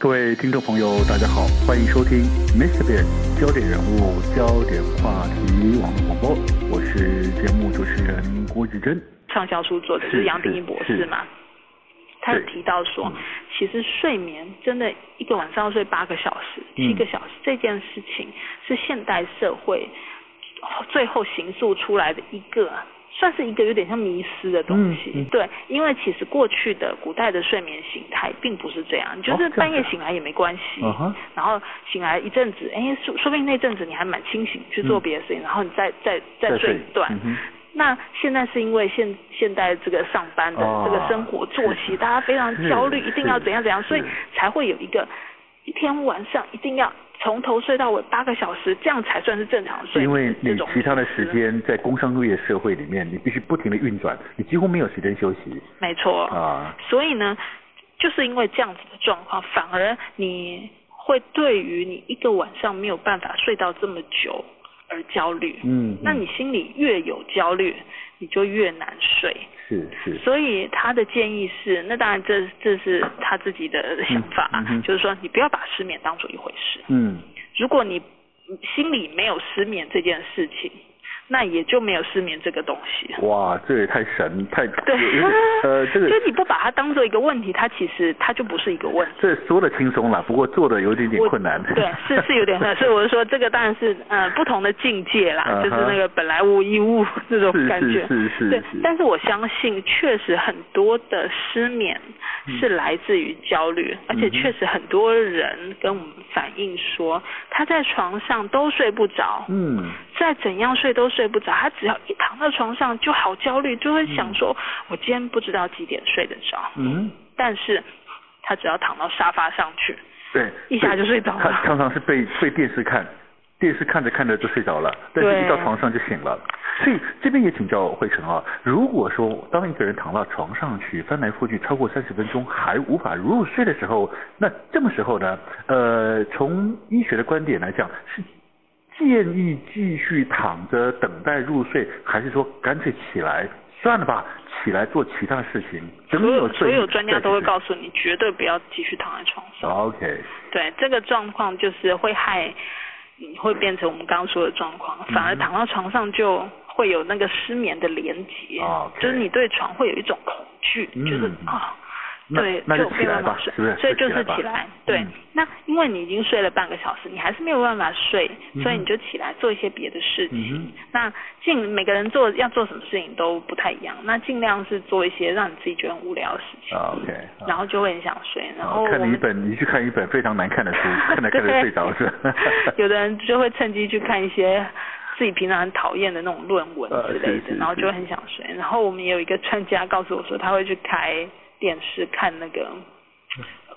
各位听众朋友，大家好，欢迎收听 Mr. Big 焦点人物、焦点话题网络广播，我是节目主持人郭志珍。畅销书作者是杨定一博士嘛？他有提到说，其实睡眠真的一个晚上要睡八个小时、七个小时，这件事情是现代社会最后形塑出来的一个。算是一个有点像迷失的东西，嗯嗯、对，因为其实过去的古代的睡眠形态并不是这样，就是半夜醒来也没关系，哦、然后醒来一阵子，哎，说说不定那阵子你还蛮清醒去做别的事情，嗯、然后你再再再睡。一段。嗯、那现在是因为现现代这个上班的这个生活作息，哦、大家非常焦虑，一定要怎样怎样，所以才会有一个一天晚上一定要。从头睡到尾八个小时，这样才算是正常睡。因为你其他的时间在工商业社会里面，你必须不停的运转，你几乎没有时间休息。没错啊，所以呢，就是因为这样子的状况，反而你会对于你一个晚上没有办法睡到这么久而焦虑。嗯，那你心里越有焦虑，你就越难睡。是是，所以他的建议是，那当然这这是他自己的想法，嗯嗯、就是说你不要把失眠当做一回事。嗯，如果你心里没有失眠这件事情。那也就没有失眠这个东西。哇，这也太神太对，呃，这个 就你不把它当做一个问题，它其实它就不是一个问题。这说的轻松了，不过做的有点点困难。对，是是有点难，所以我就说 这个当然是呃不同的境界啦，uh. 就是那个本来无一物这种感觉。是是是，是，是。对，但是我相信确实很多的失眠是来自于焦虑，嗯、而且确实很多人跟我们反映说他在床上都睡不着。嗯。再怎样睡都睡不着，他只要一躺到床上就好焦虑，就会想说，我今天不知道几点睡得着。嗯，但是他只要躺到沙发上去，对，一下就睡着了。他常常是被被电视看，电视看着看着就睡着了，但是一到床上就醒了。所以这边也请教慧成啊，如果说当一个人躺到床上去翻来覆去超过三十分钟还无法入睡的时候，那这么时候呢？呃，从医学的观点来讲是。建议继续躺着等待入睡，还是说干脆起来算了吧？起来做其他事情。所有所有专家都会告诉你，绝对不要继续躺在床上。OK。对，这个状况就是会害，你会变成我们刚刚说的状况，反而躺到床上就会有那个失眠的连结.就是你对床会有一种恐惧，就是啊。嗯对，就没有办法睡，所以就是起来。对，嗯、那因为你已经睡了半个小时，你还是没有办法睡，所以你就起来做一些别的事情。那尽每个人做要做什么事情都不太一样，那尽量是做一些让你自己觉得很无聊的事情。OK。然后就会很想睡，然后看你一本，你去看一本非常难看的书，看着看着睡着是？有的人就会趁机去看一些自己平常很讨厌的那种论文之类的，呃、然后就会很想睡。然后我们也有一个专家告诉我说，他会去开。电视看那个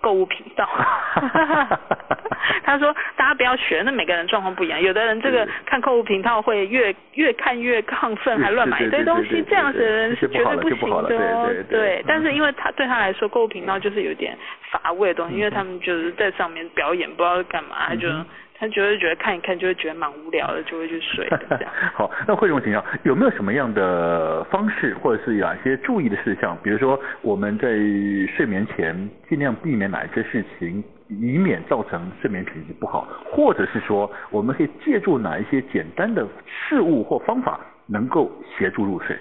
购物频道，他说大家不要学，那每个人状况不一样，有的人这个看购物频道会越越看越亢奋，还乱买一堆东西，这样子的人是绝对不行的。哦。对，但是因为他对他来说购物频道就是有点乏味的东西，因为他们就是在上面表演，不知道干嘛，他就。他就会觉得看一看就会觉得蛮无聊的，就会去睡这样。好，那慧荣请教，有没有什么样的方式，或者是哪些注意的事项？比如说我们在睡眠前尽量避免哪一些事情，以免造成睡眠品质不好，或者是说我们可以借助哪一些简单的事物或方法，能够协助入睡？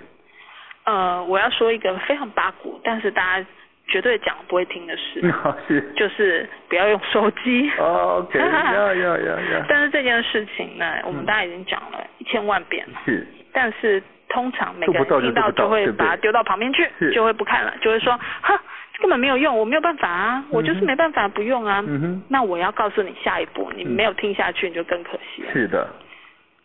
呃，我要说一个非常八股，但是大家。绝对讲不会听的事，是就是不要用手机。OK，要要要要。但是这件事情呢，我们大家已经讲了一千万遍了。是。但是通常每个人听到就会把它丢到旁边去，就会不看了，就会说，哼，根本没有用，我没有办法啊，我就是没办法不用啊。嗯哼。那我要告诉你下一步，你没有听下去，你就更可惜了。是的。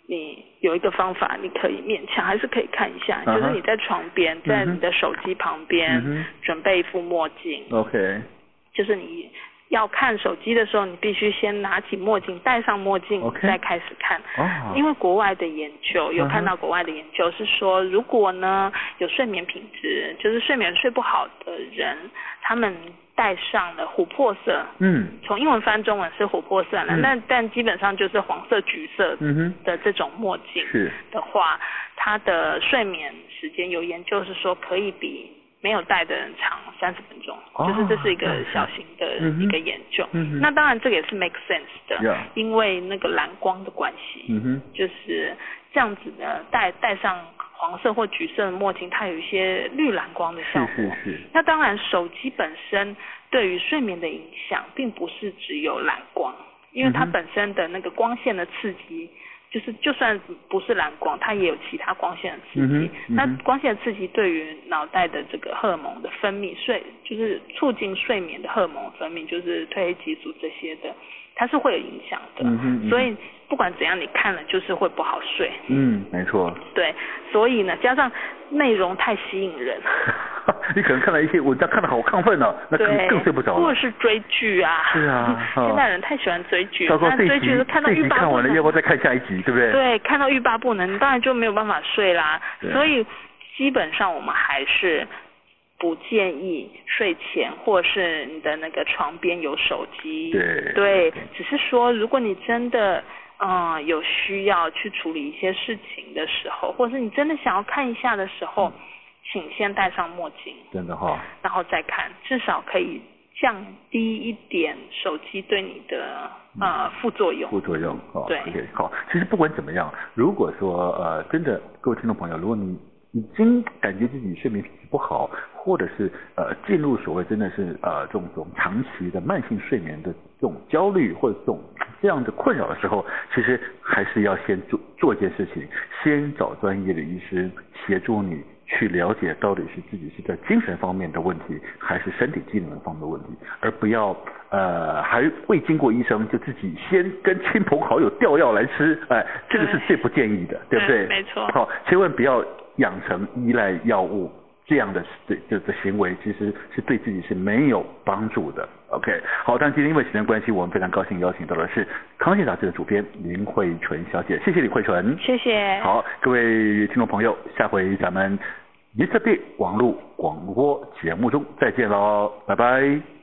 你有一个方法，你可以勉强还是可以看一下，uh huh. 就是你在床边，在你的手机旁边，uh huh. 准备一副墨镜。OK。就是你要看手机的时候，你必须先拿起墨镜，戴上墨镜.再开始看。Oh. 因为国外的研究有看到国外的研究是说，如果呢有睡眠品质，就是睡眠睡不好的人，他们。戴上了琥珀色，嗯，从英文翻中文是琥珀色了，那、嗯、但基本上就是黄色、橘色的这种墨镜的话，嗯、它的睡眠时间有研究是说可以比没有戴的人长三十分钟，哦，就是这是一个小型的一个研究。嗯，那当然这个也是 make sense 的，嗯，因为那个蓝光的关系，嗯，就是这样子呢，戴戴上黄色或橘色的墨镜，它有一些绿蓝光的效果。是是是。那当然，手机本身对于睡眠的影响，并不是只有蓝光，因为它本身的那个光线的刺激。就是就算不是蓝光，它也有其他光线的刺激。那光线的刺激对于脑袋的这个荷尔蒙的分泌，睡就是促进睡眠的荷尔蒙分泌，就是褪黑激素这些的，它是会有影响的。所以不管怎样，你看了就是会不好睡。嗯，没错。对，所以呢，加上内容太吸引人。你可能看到一些文章，看得好亢奋哦，那更更睡不着。或者是追剧啊。是啊。现在人太喜欢追剧，了。但追剧看到欲罢不能。看完了，要不要再看下一集，对不对？对，看到欲罢不能，当然就没有办法睡啦。所以基本上我们还是不建议睡前或是你的那个床边有手机。对。对，只是说如果你真的嗯有需要去处理一些事情的时候，或者是你真的想要看一下的时候。嗯请先戴上墨镜，真的哈、哦，然后再看，至少可以降低一点手机对你的呃副作用。副作用，哦，对，okay, 好，其实不管怎么样，如果说呃真的各位听众朋友，如果你已经感觉自己睡眠品质不好，或者是呃进入所谓真的是呃这种这种长期的慢性睡眠的这种焦虑或者这种这样的困扰的时候，其实还是要先做做一件事情，先找专业的医师协助你。去了解到底是自己是在精神方面的问题，还是身体机能方面的问题，而不要呃还未经过医生就自己先跟亲朋好友调药来吃，哎，这个是最不建议的，对，对不对？没错。好，千万不要养成依赖药物。这样的这这的行为其实是对自己是没有帮助的。OK，好，但今天因为时间关系，我们非常高兴邀请到的是《康熙杂志》的主编林慧纯小姐，谢谢李慧纯。谢谢。好，各位听众朋友，下回咱们 Mr. Big 网络广播节目中再见喽，拜拜。